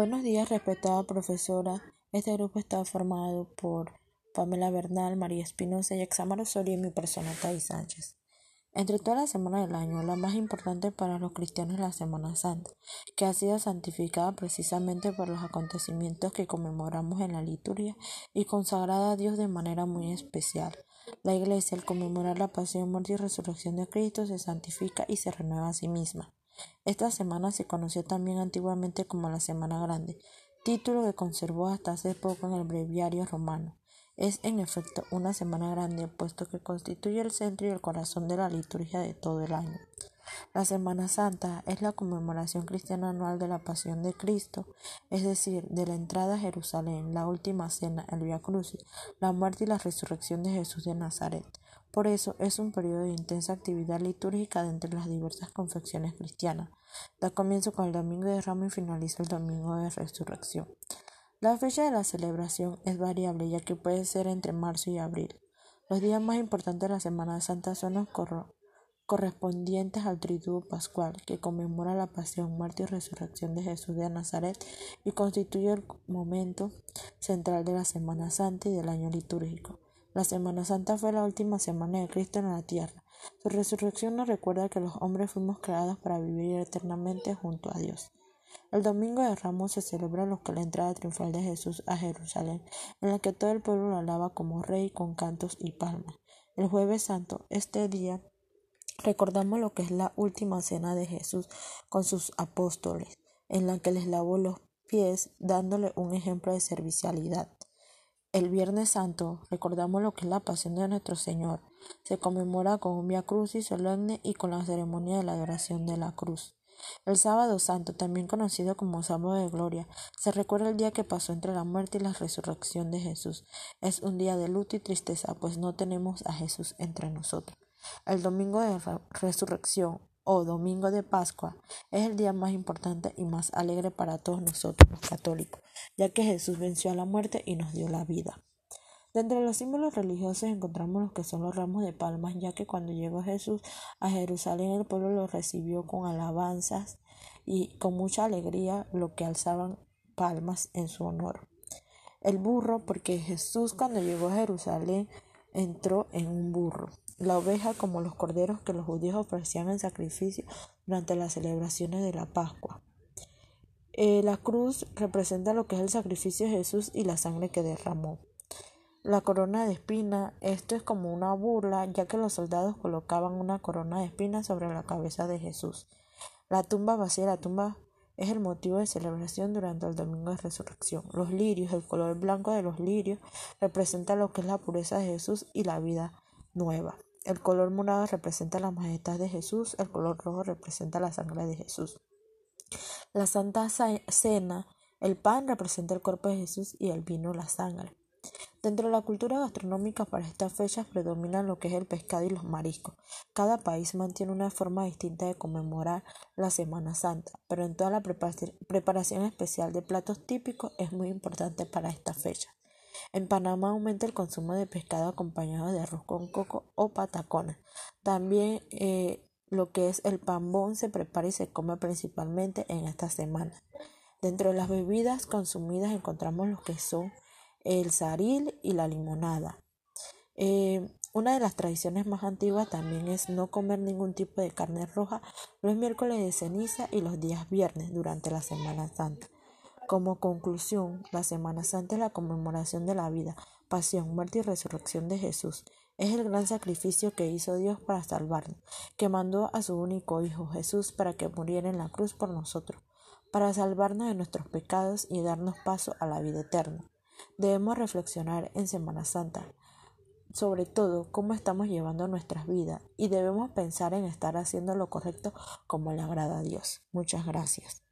Buenos días, respetada profesora. Este grupo está formado por Pamela Bernal, María Espinosa y Examar Osorio y mi persona, Tai Sánchez. Entre todas las semanas del año, la más importante para los cristianos es la Semana Santa, que ha sido santificada precisamente por los acontecimientos que conmemoramos en la liturgia y consagrada a Dios de manera muy especial. La Iglesia, al conmemorar la pasión, muerte y resurrección de Cristo, se santifica y se renueva a sí misma. Esta semana se conoció también antiguamente como la Semana Grande, título que conservó hasta hace poco en el breviario romano. Es en efecto una semana grande, puesto que constituye el centro y el corazón de la liturgia de todo el año. La Semana Santa es la conmemoración cristiana anual de la Pasión de Cristo, es decir, de la entrada a Jerusalén, la última cena, el Via Crucis, la muerte y la resurrección de Jesús de Nazaret. Por eso es un periodo de intensa actividad litúrgica de entre las diversas confecciones cristianas. Da comienzo con el Domingo de Ramos y finaliza el Domingo de Resurrección. La fecha de la celebración es variable ya que puede ser entre marzo y abril. Los días más importantes de la Semana Santa son los correspondientes al Triduo Pascual, que conmemora la pasión, muerte y resurrección de Jesús de Nazaret y constituye el momento central de la Semana Santa y del año litúrgico. La Semana Santa fue la última semana de Cristo en la tierra. Su resurrección nos recuerda que los hombres fuimos creados para vivir eternamente junto a Dios. El domingo de Ramos se celebra lo que la entrada triunfal de Jesús a Jerusalén, en la que todo el pueblo lo alaba como rey con cantos y palmas. El jueves santo, este día, recordamos lo que es la última cena de Jesús con sus apóstoles, en la que les lavó los pies dándole un ejemplo de servicialidad. El Viernes Santo recordamos lo que es la pasión de nuestro Señor. Se conmemora con un Via Crucis solemne y con la ceremonia de la adoración de la cruz. El Sábado Santo, también conocido como Sábado de Gloria, se recuerda el día que pasó entre la muerte y la resurrección de Jesús. Es un día de luto y tristeza, pues no tenemos a Jesús entre nosotros. El Domingo de Resurrección o Domingo de Pascua es el día más importante y más alegre para todos nosotros los católicos, ya que Jesús venció a la muerte y nos dio la vida. Dentro de los símbolos religiosos encontramos los que son los ramos de palmas, ya que cuando llegó Jesús a Jerusalén el pueblo lo recibió con alabanzas y con mucha alegría lo que alzaban palmas en su honor. El burro, porque Jesús cuando llegó a Jerusalén entró en un burro la oveja como los corderos que los judíos ofrecían en sacrificio durante las celebraciones de la Pascua. Eh, la cruz representa lo que es el sacrificio de Jesús y la sangre que derramó. La corona de espina, esto es como una burla, ya que los soldados colocaban una corona de espinas sobre la cabeza de Jesús. La tumba vacía, la tumba es el motivo de celebración durante el domingo de resurrección. Los lirios, el color blanco de los lirios, representa lo que es la pureza de Jesús y la vida nueva. El color morado representa la majestad de Jesús, el color rojo representa la sangre de Jesús. La Santa Cena, el pan representa el cuerpo de Jesús y el vino la sangre. Dentro de la cultura gastronómica para estas fechas predominan lo que es el pescado y los mariscos. Cada país mantiene una forma distinta de conmemorar la Semana Santa, pero en toda la preparación especial de platos típicos es muy importante para esta fecha. En Panamá aumenta el consumo de pescado acompañado de arroz con coco o patacones. También eh, lo que es el pambón se prepara y se come principalmente en esta semana. Dentro de las bebidas consumidas encontramos lo que son el saril y la limonada. Eh, una de las tradiciones más antiguas también es no comer ningún tipo de carne roja los miércoles de ceniza y los días viernes durante la Semana Santa. Como conclusión, la Semana Santa es la conmemoración de la vida, pasión, muerte y resurrección de Jesús. Es el gran sacrificio que hizo Dios para salvarnos, que mandó a su único Hijo Jesús para que muriera en la cruz por nosotros, para salvarnos de nuestros pecados y darnos paso a la vida eterna. Debemos reflexionar en Semana Santa sobre todo cómo estamos llevando nuestras vidas y debemos pensar en estar haciendo lo correcto como le agrada a Dios. Muchas gracias.